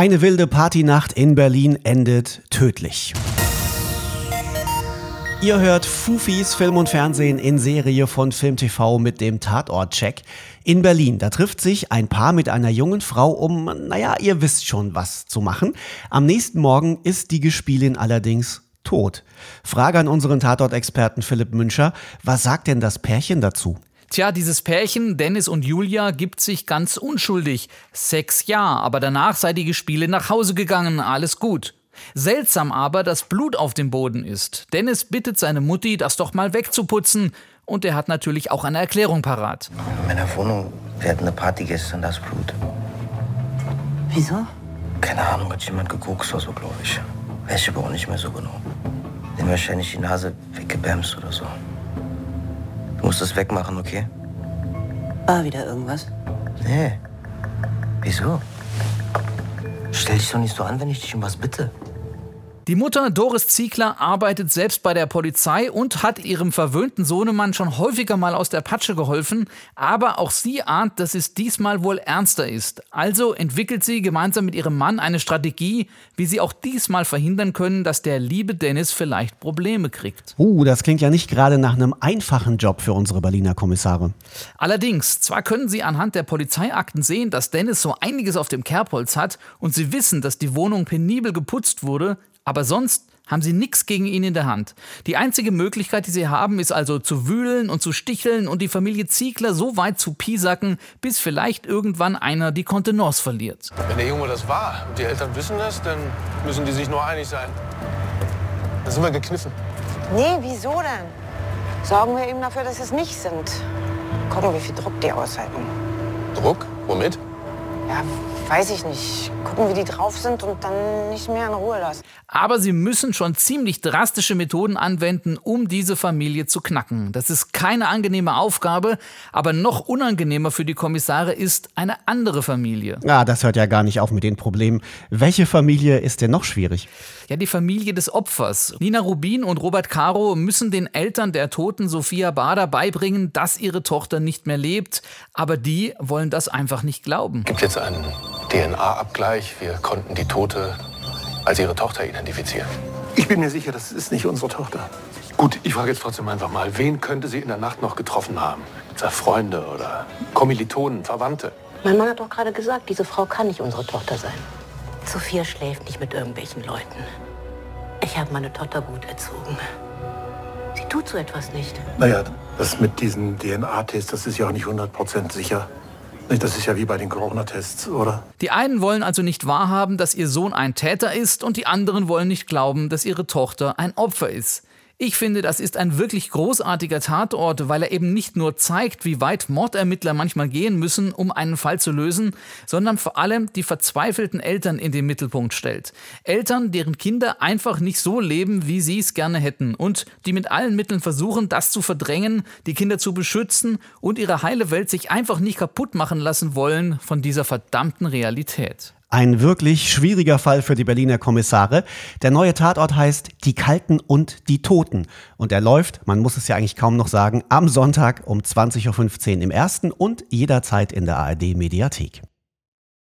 Eine wilde Partynacht in Berlin endet tödlich. Ihr hört Fufis Film und Fernsehen in Serie von Film TV mit dem Tatort-Check. In Berlin, da trifft sich ein Paar mit einer jungen Frau, um, naja, ihr wisst schon, was zu machen. Am nächsten Morgen ist die Gespielin allerdings tot. Frage an unseren Tatort-Experten Philipp Münscher, was sagt denn das Pärchen dazu? Tja, dieses Pärchen, Dennis und Julia, gibt sich ganz unschuldig. Sex ja, aber danach sei die Gespielin nach Hause gegangen, alles gut. Seltsam aber, dass Blut auf dem Boden ist. Dennis bittet seine Mutti, das doch mal wegzuputzen. Und er hat natürlich auch eine Erklärung parat. In meiner Wohnung, wir hatten eine Party gestern, das Blut. Wieso? Keine Ahnung, hat jemand geguckt oder so, glaube ich. Weiß ich aber auch nicht mehr so genau. Den wahrscheinlich die Nase weggebämst oder so. Du musst das wegmachen, okay? War wieder irgendwas? Nee. Wieso? Stell dich doch nicht so an, wenn ich dich um was bitte. Die Mutter Doris Ziegler arbeitet selbst bei der Polizei und hat ihrem verwöhnten Sohnemann schon häufiger mal aus der Patsche geholfen, aber auch sie ahnt, dass es diesmal wohl ernster ist. Also entwickelt sie gemeinsam mit ihrem Mann eine Strategie, wie sie auch diesmal verhindern können, dass der liebe Dennis vielleicht Probleme kriegt. Uh, das klingt ja nicht gerade nach einem einfachen Job für unsere Berliner Kommissare. Allerdings, zwar können sie anhand der Polizeiakten sehen, dass Dennis so einiges auf dem Kerbholz hat und sie wissen, dass die Wohnung penibel geputzt wurde, aber sonst haben sie nichts gegen ihn in der Hand. Die einzige Möglichkeit, die sie haben, ist also zu wühlen und zu sticheln und die Familie Ziegler so weit zu piesacken, bis vielleicht irgendwann einer die Kontenance verliert. Wenn der Junge das war und die Eltern wissen es, dann müssen die sich nur einig sein. Dann sind wir gekniffen. Nee, wieso denn? Sorgen wir eben dafür, dass es nicht sind. Gucken, wie viel Druck die aushalten. Druck? Womit? Ja, weiß ich nicht. Gucken, wie die drauf sind und dann nicht mehr in Ruhe lassen. Aber sie müssen schon ziemlich drastische Methoden anwenden, um diese Familie zu knacken. Das ist keine angenehme Aufgabe, aber noch unangenehmer für die Kommissare ist eine andere Familie. Ah, das hört ja gar nicht auf mit den Problemen. Welche Familie ist denn noch schwierig? Ja, die Familie des Opfers. Nina Rubin und Robert Caro müssen den Eltern der toten Sophia Bader beibringen, dass ihre Tochter nicht mehr lebt. Aber die wollen das einfach nicht glauben. Gibt jetzt einen DNA-Abgleich. Wir konnten die Tote als ihre Tochter identifizieren. Ich bin mir sicher, das ist nicht unsere Tochter. Gut, ich frage jetzt trotzdem einfach mal, wen könnte sie in der Nacht noch getroffen haben? Freunde oder Kommilitonen, Verwandte? Mein Mann hat doch gerade gesagt, diese Frau kann nicht unsere Tochter sein. Sophia schläft nicht mit irgendwelchen Leuten. Ich habe meine Tochter gut erzogen. Sie tut so etwas nicht. Naja, das mit diesem DNA-Test, das ist ja auch nicht 100% sicher. Das ist ja wie bei den Corona-Tests, oder? Die einen wollen also nicht wahrhaben, dass ihr Sohn ein Täter ist und die anderen wollen nicht glauben, dass ihre Tochter ein Opfer ist. Ich finde, das ist ein wirklich großartiger Tatort, weil er eben nicht nur zeigt, wie weit Mordermittler manchmal gehen müssen, um einen Fall zu lösen, sondern vor allem die verzweifelten Eltern in den Mittelpunkt stellt. Eltern, deren Kinder einfach nicht so leben, wie sie es gerne hätten und die mit allen Mitteln versuchen, das zu verdrängen, die Kinder zu beschützen und ihre heile Welt sich einfach nicht kaputt machen lassen wollen von dieser verdammten Realität. Ein wirklich schwieriger Fall für die Berliner Kommissare. Der neue Tatort heißt Die Kalten und die Toten. Und er läuft, man muss es ja eigentlich kaum noch sagen, am Sonntag um 20.15 Uhr im ersten und jederzeit in der ARD Mediathek.